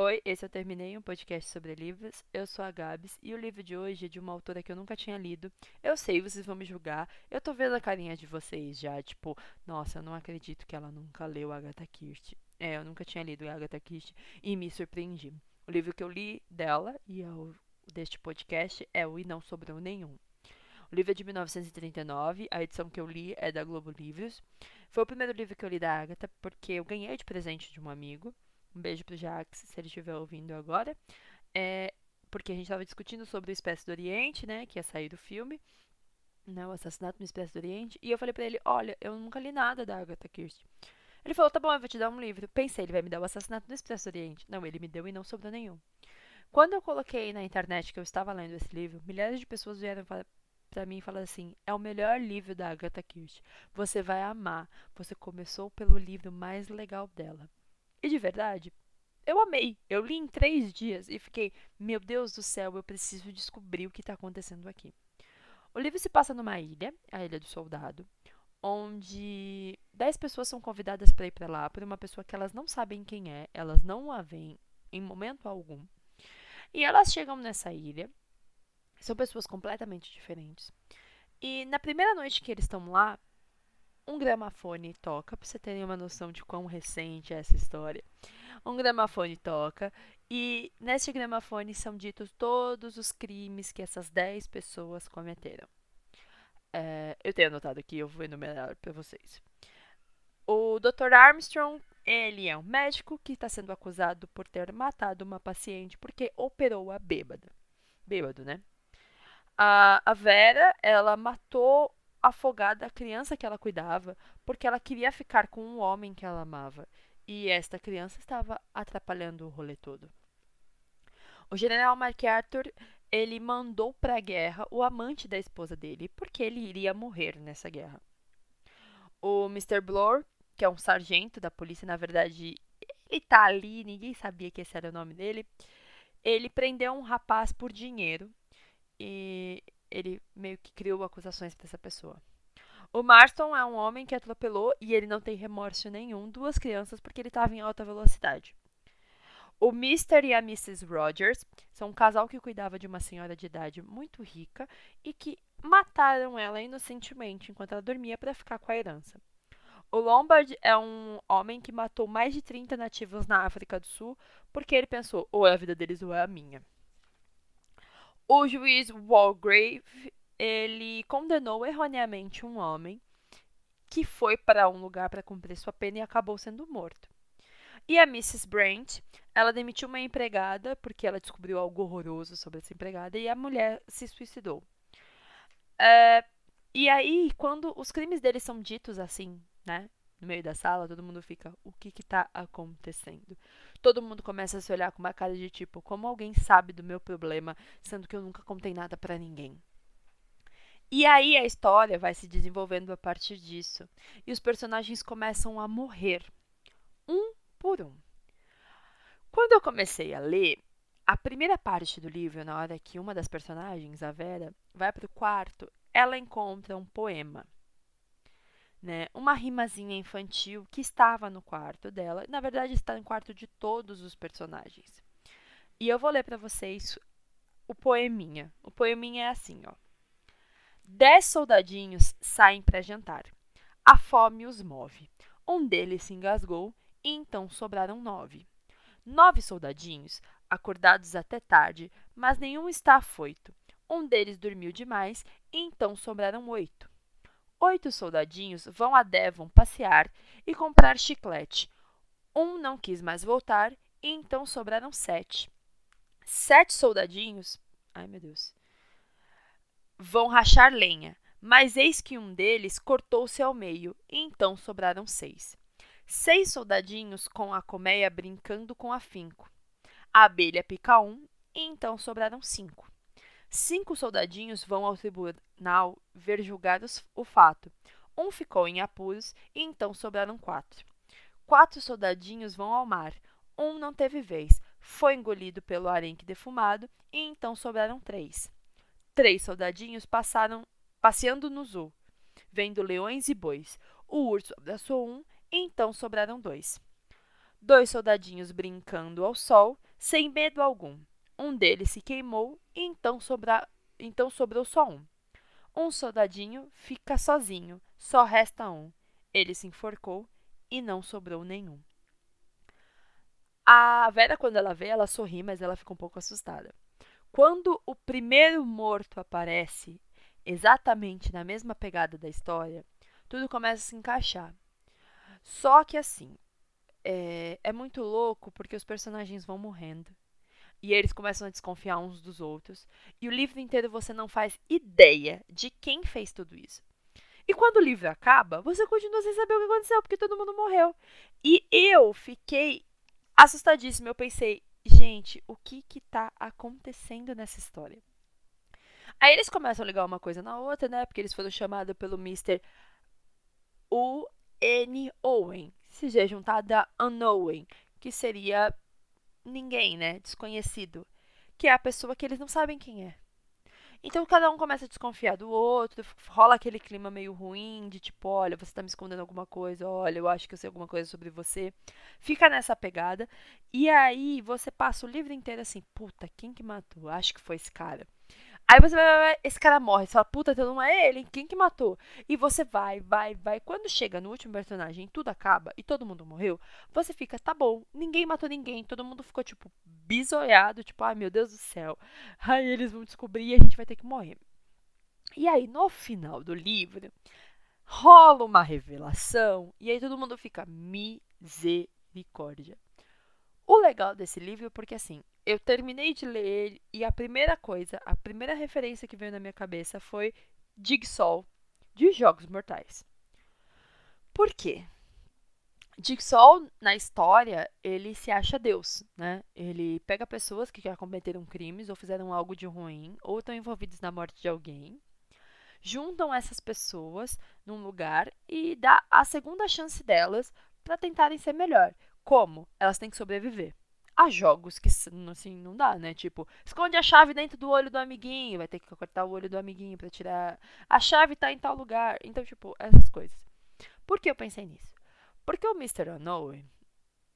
Oi, esse eu terminei um podcast sobre livros. Eu sou a Gabs e o livro de hoje é de uma autora que eu nunca tinha lido. Eu sei, vocês vão me julgar. Eu tô vendo a carinha de vocês já, tipo, nossa, eu não acredito que ela nunca leu Agatha Christie. É, eu nunca tinha lido Agatha Christie e me surpreendi. O livro que eu li dela e é o deste podcast é o E Não Sobrou Nenhum. O livro é de 1939, a edição que eu li é da Globo Livros. Foi o primeiro livro que eu li da Agatha porque eu ganhei de presente de um amigo. Um beijo pro Jax, se ele estiver ouvindo agora. É, porque a gente estava discutindo sobre o Espécie do Oriente, né? Que ia sair do filme. Né, o Assassinato no Espécie do Oriente. E eu falei para ele, olha, eu nunca li nada da Agatha Christie. Ele falou, tá bom, eu vou te dar um livro. Pensei, ele vai me dar o Assassinato no Expresso do Oriente. Não, ele me deu e não sobrou nenhum. Quando eu coloquei na internet que eu estava lendo esse livro, milhares de pessoas vieram para mim e falaram assim: é o melhor livro da Agatha Christie. Você vai amar. Você começou pelo livro mais legal dela. E de verdade, eu amei. Eu li em três dias e fiquei, meu Deus do céu, eu preciso descobrir o que está acontecendo aqui. O livro se passa numa ilha, a Ilha do Soldado, onde dez pessoas são convidadas para ir para lá por uma pessoa que elas não sabem quem é, elas não a veem em momento algum. E elas chegam nessa ilha, são pessoas completamente diferentes. E na primeira noite que eles estão lá, um gramafone toca, para você terem uma noção de quão recente é essa história. Um gramafone toca e nesse gramafone são ditos todos os crimes que essas 10 pessoas cometeram. É, eu tenho anotado aqui, eu vou enumerar para vocês. O Dr. Armstrong, ele é um médico que está sendo acusado por ter matado uma paciente porque operou a bêbada. Bêbado, né? A, a Vera, ela matou afogada a criança que ela cuidava porque ela queria ficar com um homem que ela amava. E esta criança estava atrapalhando o rolê todo. O general MacArthur, ele mandou para a guerra o amante da esposa dele, porque ele iria morrer nessa guerra. O Mr. Bloor, que é um sargento da polícia, na verdade, ele tá ali, ninguém sabia que esse era o nome dele. Ele prendeu um rapaz por dinheiro e ele meio que criou acusações para essa pessoa. O Marston é um homem que atropelou e ele não tem remorso nenhum duas crianças porque ele estava em alta velocidade. O Mr. e a Mrs. Rogers são um casal que cuidava de uma senhora de idade muito rica e que mataram ela inocentemente enquanto ela dormia para ficar com a herança. O Lombard é um homem que matou mais de 30 nativos na África do Sul porque ele pensou: ou é a vida deles ou é a minha. O juiz Walgrave ele condenou erroneamente um homem que foi para um lugar para cumprir sua pena e acabou sendo morto. E a Mrs. Brent, ela demitiu uma empregada porque ela descobriu algo horroroso sobre essa empregada e a mulher se suicidou. É, e aí, quando os crimes deles são ditos assim, né, no meio da sala, todo mundo fica, o que está acontecendo? Todo mundo começa a se olhar com uma cara de tipo, como alguém sabe do meu problema, sendo que eu nunca contei nada para ninguém. E aí a história vai se desenvolvendo a partir disso. E os personagens começam a morrer, um por um. Quando eu comecei a ler, a primeira parte do livro, na hora que uma das personagens, a Vera, vai para o quarto, ela encontra um poema né, uma rimazinha infantil que estava no quarto dela, na verdade está no quarto de todos os personagens. E eu vou ler para vocês o poeminha. O poeminha é assim, ó. Dez soldadinhos saem para jantar. A fome os move. Um deles se engasgou e então sobraram nove. Nove soldadinhos, acordados até tarde, mas nenhum está afoito. Um deles dormiu demais e então sobraram oito. Oito soldadinhos vão a Devon passear e comprar chiclete. Um não quis mais voltar e então sobraram sete. Sete soldadinhos, ai meu Deus, vão rachar lenha, mas eis que um deles cortou-se ao meio e então sobraram seis. Seis soldadinhos com a colmeia brincando com afinco. A abelha pica um e então sobraram cinco. Cinco soldadinhos vão ao tribunal ver julgados o fato. Um ficou em apuros e então sobraram quatro. Quatro soldadinhos vão ao mar. Um não teve vez, foi engolido pelo arenque defumado e então sobraram três. Três soldadinhos passaram passeando no zoo, vendo leões e bois. O urso abraçou um e então sobraram dois. Dois soldadinhos brincando ao sol, sem medo algum. Um deles se queimou e então, sobra... então sobrou só um. Um soldadinho fica sozinho, só resta um. Ele se enforcou e não sobrou nenhum. A Vera, quando ela vê, ela sorri, mas ela fica um pouco assustada. Quando o primeiro morto aparece, exatamente na mesma pegada da história, tudo começa a se encaixar. Só que assim, é, é muito louco porque os personagens vão morrendo. E eles começam a desconfiar uns dos outros. E o livro inteiro você não faz ideia de quem fez tudo isso. E quando o livro acaba, você continua sem saber o que aconteceu, porque todo mundo morreu. E eu fiquei assustadíssima. Eu pensei, gente, o que que tá acontecendo nessa história? Aí eles começam a ligar uma coisa na outra, né? Porque eles foram chamados pelo Mr. U.N. Owen. Se já juntar a Unknown, que seria ninguém, né? Desconhecido. Que é a pessoa que eles não sabem quem é. Então cada um começa a desconfiar do outro, rola aquele clima meio ruim de tipo, olha, você tá me escondendo alguma coisa, olha, eu acho que eu sei alguma coisa sobre você. Fica nessa pegada. E aí você passa o livro inteiro assim, puta, quem que matou? Acho que foi esse cara. Aí você vai, esse cara morre, você fala, puta, então não é ele, quem que matou? E você vai, vai, vai. Quando chega no último personagem tudo acaba e todo mundo morreu, você fica, tá bom, ninguém matou ninguém, todo mundo ficou, tipo, bisoiado, tipo, ai meu Deus do céu. Aí eles vão descobrir e a gente vai ter que morrer. E aí, no final do livro, rola uma revelação e aí todo mundo fica misericórdia. O legal desse livro é porque assim, eu terminei de ler ele e a primeira coisa, a primeira referência que veio na minha cabeça foi Jigsaw de Jogos Mortais. Por quê? Jigsaw, na história, ele se acha Deus, né? Ele pega pessoas que já cometeram crimes ou fizeram algo de ruim ou estão envolvidos na morte de alguém, juntam essas pessoas num lugar e dá a segunda chance delas para tentarem ser melhor. Como? Elas têm que sobreviver há jogos que assim não dá, né? Tipo, esconde a chave dentro do olho do amiguinho, vai ter que cortar o olho do amiguinho para tirar. A chave tá em tal lugar. Então, tipo, essas coisas. Por que eu pensei nisso? Porque o Mr. Unknown,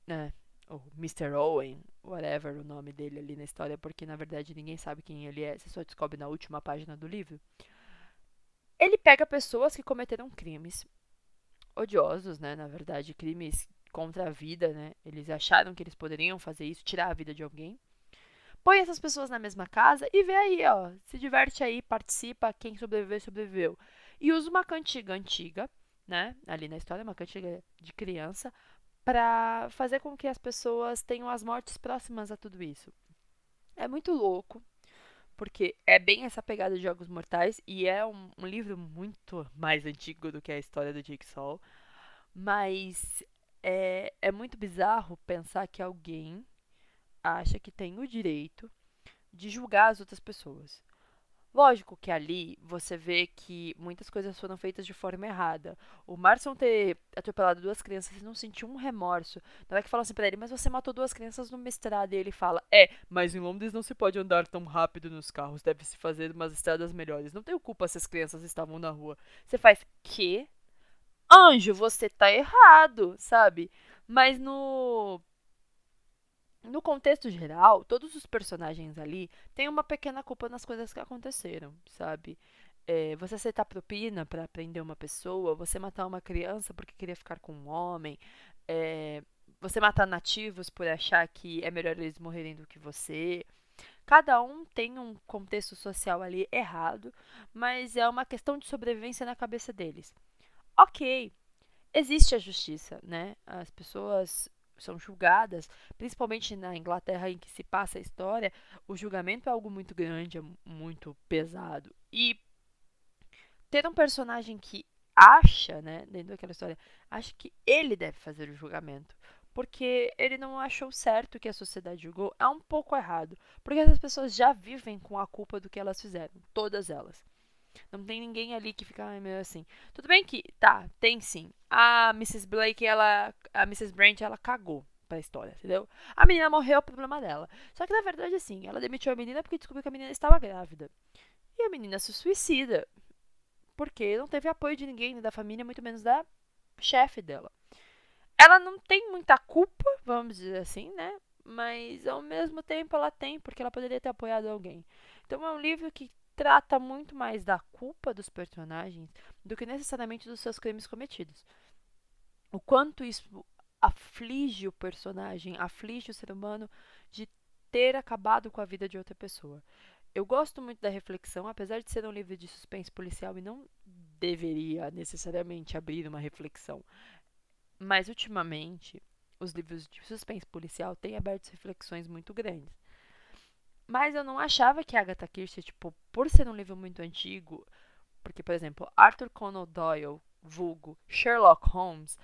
né? O Mr. Owen, whatever o nome dele ali na história, porque na verdade ninguém sabe quem ele é, você só descobre na última página do livro. Ele pega pessoas que cometeram crimes odiosos, né? Na verdade, crimes contra a vida, né? Eles acharam que eles poderiam fazer isso, tirar a vida de alguém. Põe essas pessoas na mesma casa e vê aí, ó. Se diverte aí, participa, quem sobreviveu, sobreviveu. E usa uma cantiga antiga, né? Ali na história, uma cantiga de criança, para fazer com que as pessoas tenham as mortes próximas a tudo isso. É muito louco, porque é bem essa pegada de Jogos Mortais e é um, um livro muito mais antigo do que a história do Jigsaw. Mas é, é muito bizarro pensar que alguém acha que tem o direito de julgar as outras pessoas. Lógico que ali você vê que muitas coisas foram feitas de forma errada. O Marson ter atropelado duas crianças e não sentiu um remorso. Na hora que falam assim pra ele, mas você matou duas crianças no mestrado. E ele fala, é, mas em Londres não se pode andar tão rápido nos carros. Deve se fazer umas estradas melhores. Não tenho culpa se as crianças estavam na rua. Você faz, que? Anjo, você tá errado, sabe? Mas no no contexto geral, todos os personagens ali têm uma pequena culpa nas coisas que aconteceram, sabe? É, você aceitar propina para prender uma pessoa, você matar uma criança porque queria ficar com um homem, é, você matar nativos por achar que é melhor eles morrerem do que você. Cada um tem um contexto social ali errado, mas é uma questão de sobrevivência na cabeça deles ok, existe a justiça, né? As pessoas são julgadas, principalmente na Inglaterra em que se passa a história, o julgamento é algo muito grande, é muito pesado. E ter um personagem que acha, né, dentro daquela história, acha que ele deve fazer o julgamento, porque ele não achou certo que a sociedade julgou, é um pouco errado, porque essas pessoas já vivem com a culpa do que elas fizeram, todas elas. Não tem ninguém ali que fica meio assim. Tudo bem que, tá, tem sim. A Mrs. Blake, ela. A Mrs. Brent, ela cagou pra história, entendeu? A menina morreu, é o problema dela. Só que na verdade, assim, ela demitiu a menina porque descobriu que a menina estava grávida. E a menina se suicida. Porque não teve apoio de ninguém, da família, muito menos da chefe dela. ela não tem muita culpa, vamos dizer assim, né? Mas ao mesmo tempo ela tem, porque ela poderia ter apoiado alguém. Então é um livro que trata muito mais da culpa dos personagens do que necessariamente dos seus crimes cometidos. O quanto isso aflige o personagem, aflige o ser humano de ter acabado com a vida de outra pessoa. Eu gosto muito da reflexão, apesar de ser um livro de suspense policial e não deveria necessariamente abrir uma reflexão. Mas ultimamente, os livros de suspense policial têm aberto reflexões muito grandes. Mas eu não achava que Agatha Christie, tipo, por ser um livro muito antigo, porque, por exemplo, Arthur Conan Doyle, vulgo Sherlock Holmes,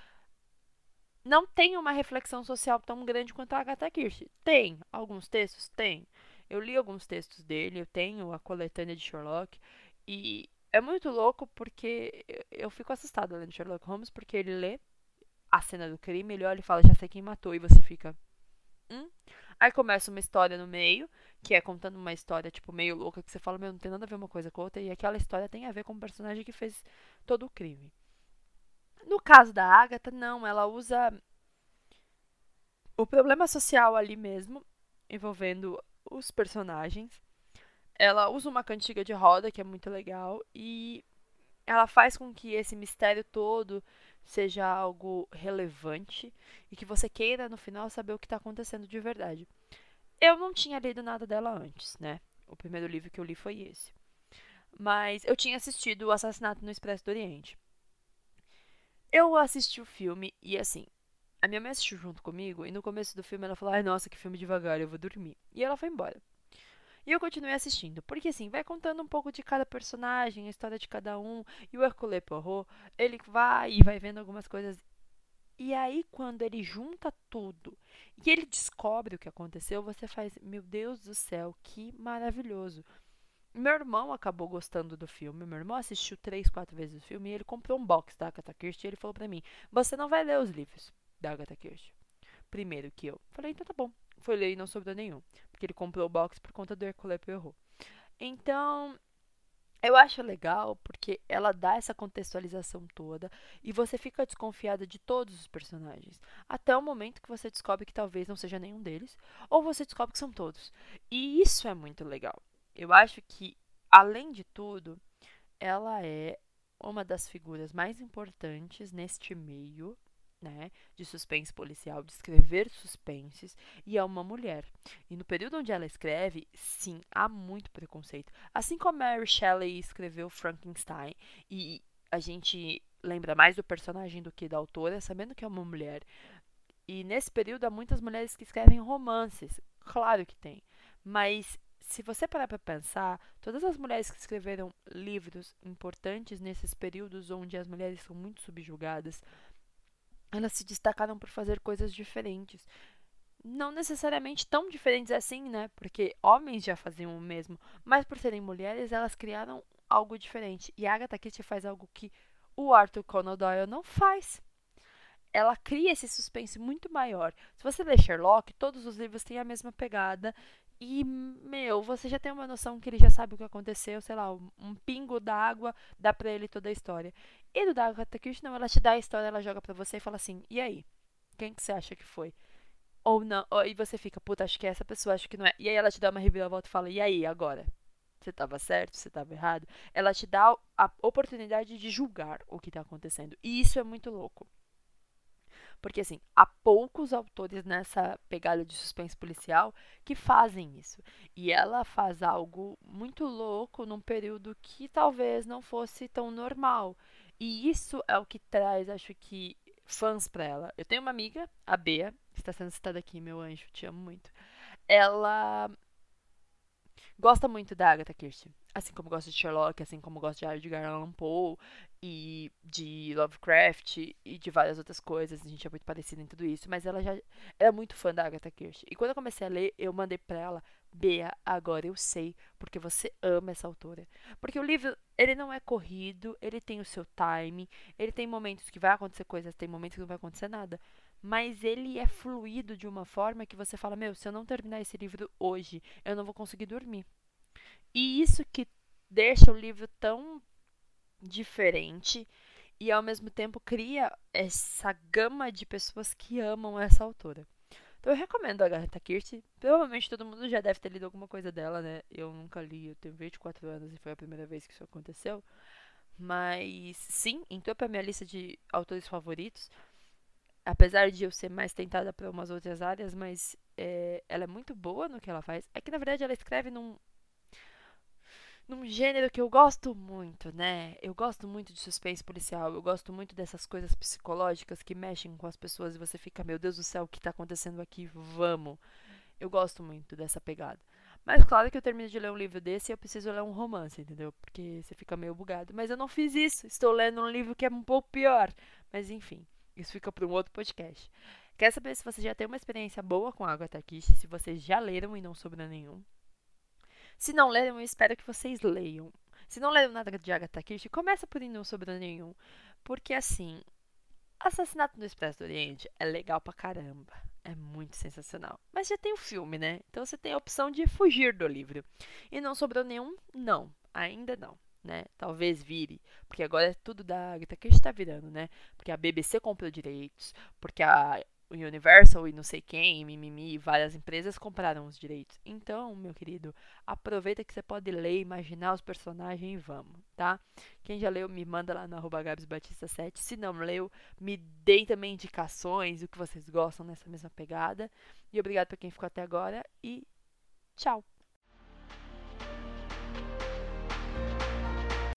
não tem uma reflexão social tão grande quanto a Agatha Christie. Tem alguns textos? Tem. Eu li alguns textos dele, eu tenho a coletânea de Sherlock, e é muito louco porque eu fico assustada lendo Sherlock Holmes, porque ele lê a cena do crime, ele olha e fala, já sei quem matou, e você fica. Hum? Aí começa uma história no meio, que é contando uma história, tipo, meio louca, que você fala, meu, não tem nada a ver uma coisa com outra, e aquela história tem a ver com o personagem que fez todo o crime. No caso da Agatha, não, ela usa o problema social ali mesmo, envolvendo os personagens. Ela usa uma cantiga de roda, que é muito legal, e ela faz com que esse mistério todo seja algo relevante e que você queira no final saber o que está acontecendo de verdade. Eu não tinha lido nada dela antes, né? O primeiro livro que eu li foi esse. Mas eu tinha assistido O Assassinato no Expresso do Oriente. Eu assisti o filme e assim, a minha mãe assistiu junto comigo e no começo do filme ela falou: "Ai, nossa, que filme devagar, eu vou dormir". E ela foi embora. E eu continuei assistindo, porque assim, vai contando um pouco de cada personagem, a história de cada um, e o Hercule Poirot, ele vai e vai vendo algumas coisas. E aí, quando ele junta tudo e ele descobre o que aconteceu, você faz, meu Deus do céu, que maravilhoso. Meu irmão acabou gostando do filme. Meu irmão assistiu três, quatro vezes o filme e ele comprou um box da Agatha Christie e ele falou para mim: Você não vai ler os livros da Agatha Christie primeiro que eu. Falei: Então tá bom. Foi ler e não sobrou nenhum porque ele comprou o box por conta do Hercule Poirot. Então, eu acho legal porque ela dá essa contextualização toda e você fica desconfiada de todos os personagens, até o momento que você descobre que talvez não seja nenhum deles, ou você descobre que são todos. E isso é muito legal. Eu acho que, além de tudo, ela é uma das figuras mais importantes neste meio né, de suspense policial, de escrever suspenses, e é uma mulher. E no período onde ela escreve, sim, há muito preconceito. Assim como Mary Shelley escreveu Frankenstein, e a gente lembra mais do personagem do que da autora, sabendo que é uma mulher. E nesse período há muitas mulheres que escrevem romances, claro que tem, mas se você parar para pensar, todas as mulheres que escreveram livros importantes nesses períodos onde as mulheres são muito subjugadas, elas se destacaram por fazer coisas diferentes. Não necessariamente tão diferentes assim, né? Porque homens já faziam o mesmo, mas por serem mulheres, elas criaram algo diferente. E a Agatha Christie faz algo que o Arthur Conan Doyle não faz. Ela cria esse suspense muito maior. Se você ler Sherlock, todos os livros têm a mesma pegada e, meu, você já tem uma noção que ele já sabe o que aconteceu, sei lá, um pingo d'água dá pra ele toda a história. E do Dago Christie, não, ela te dá a história, ela joga pra você e fala assim, e aí? Quem que você acha que foi? Ou não, ou, e você fica, puta, acho que é essa pessoa, acho que não é. E aí ela te dá uma reviravolta e fala, e aí, agora? Você estava certo, você estava errado? Ela te dá a oportunidade de julgar o que está acontecendo. E isso é muito louco. Porque, assim, há poucos autores nessa pegada de suspense policial que fazem isso. E ela faz algo muito louco num período que talvez não fosse tão normal. E isso é o que traz, acho que, fãs para ela. Eu tenho uma amiga, a Bea, que está sendo citada aqui, meu anjo, te amo muito. Ela gosta muito da Agatha Christie. Assim como gosta de Sherlock, assim como gosta de Edgar Allan Poe e de Lovecraft e de várias outras coisas. A gente é muito parecido em tudo isso, mas ela já era muito fã da Agatha Christie. E quando eu comecei a ler, eu mandei pra ela, Bea, agora eu sei, porque você ama essa autora. Porque o livro, ele não é corrido, ele tem o seu time, ele tem momentos que vai acontecer coisas, tem momentos que não vai acontecer nada mas ele é fluido de uma forma que você fala: Meu, se eu não terminar esse livro hoje, eu não vou conseguir dormir. E isso que deixa o livro tão diferente e ao mesmo tempo cria essa gama de pessoas que amam essa autora. Então eu recomendo a Agatha Christie. Provavelmente todo mundo já deve ter lido alguma coisa dela, né? Eu nunca li, eu tenho 24 anos e foi a primeira vez que isso aconteceu. Mas sim, entrou pra minha lista de autores favoritos. Apesar de eu ser mais tentada para umas outras áreas, mas é, ela é muito boa no que ela faz. É que na verdade ela escreve num, num gênero que eu gosto muito, né? Eu gosto muito de suspense policial, eu gosto muito dessas coisas psicológicas que mexem com as pessoas e você fica, meu Deus do céu, o que tá acontecendo aqui? Vamos. Eu gosto muito dessa pegada. Mas claro que eu termino de ler um livro desse e eu preciso ler um romance, entendeu? Porque você fica meio bugado. Mas eu não fiz isso. Estou lendo um livro que é um pouco pior. Mas enfim, isso fica para um outro podcast. Quer saber se você já tem uma experiência boa com a Agatha Christie? Se vocês já leram e não sobrou nenhum? Se não leram, eu espero que vocês leiam. Se não leram nada de Agatha Christie, começa por não sobre nenhum. Porque assim, Assassinato no Expresso do Oriente é legal pra caramba. É muito sensacional. Mas já tem o filme, né? Então você tem a opção de fugir do livro. E não sobrou nenhum? Não. Ainda não. Né? Talvez vire, porque agora é tudo da Agatha Christie está virando, né? Porque a BBC comprou direitos, porque a Universal e não sei quem, mimimi, várias empresas compraram os direitos. Então, meu querido, aproveita que você pode ler, imaginar os personagens e vamos, tá? Quem já leu, me manda lá no arroba Batista7. Se não leu, me deem também indicações, o que vocês gostam nessa mesma pegada. E obrigado para quem ficou até agora e tchau!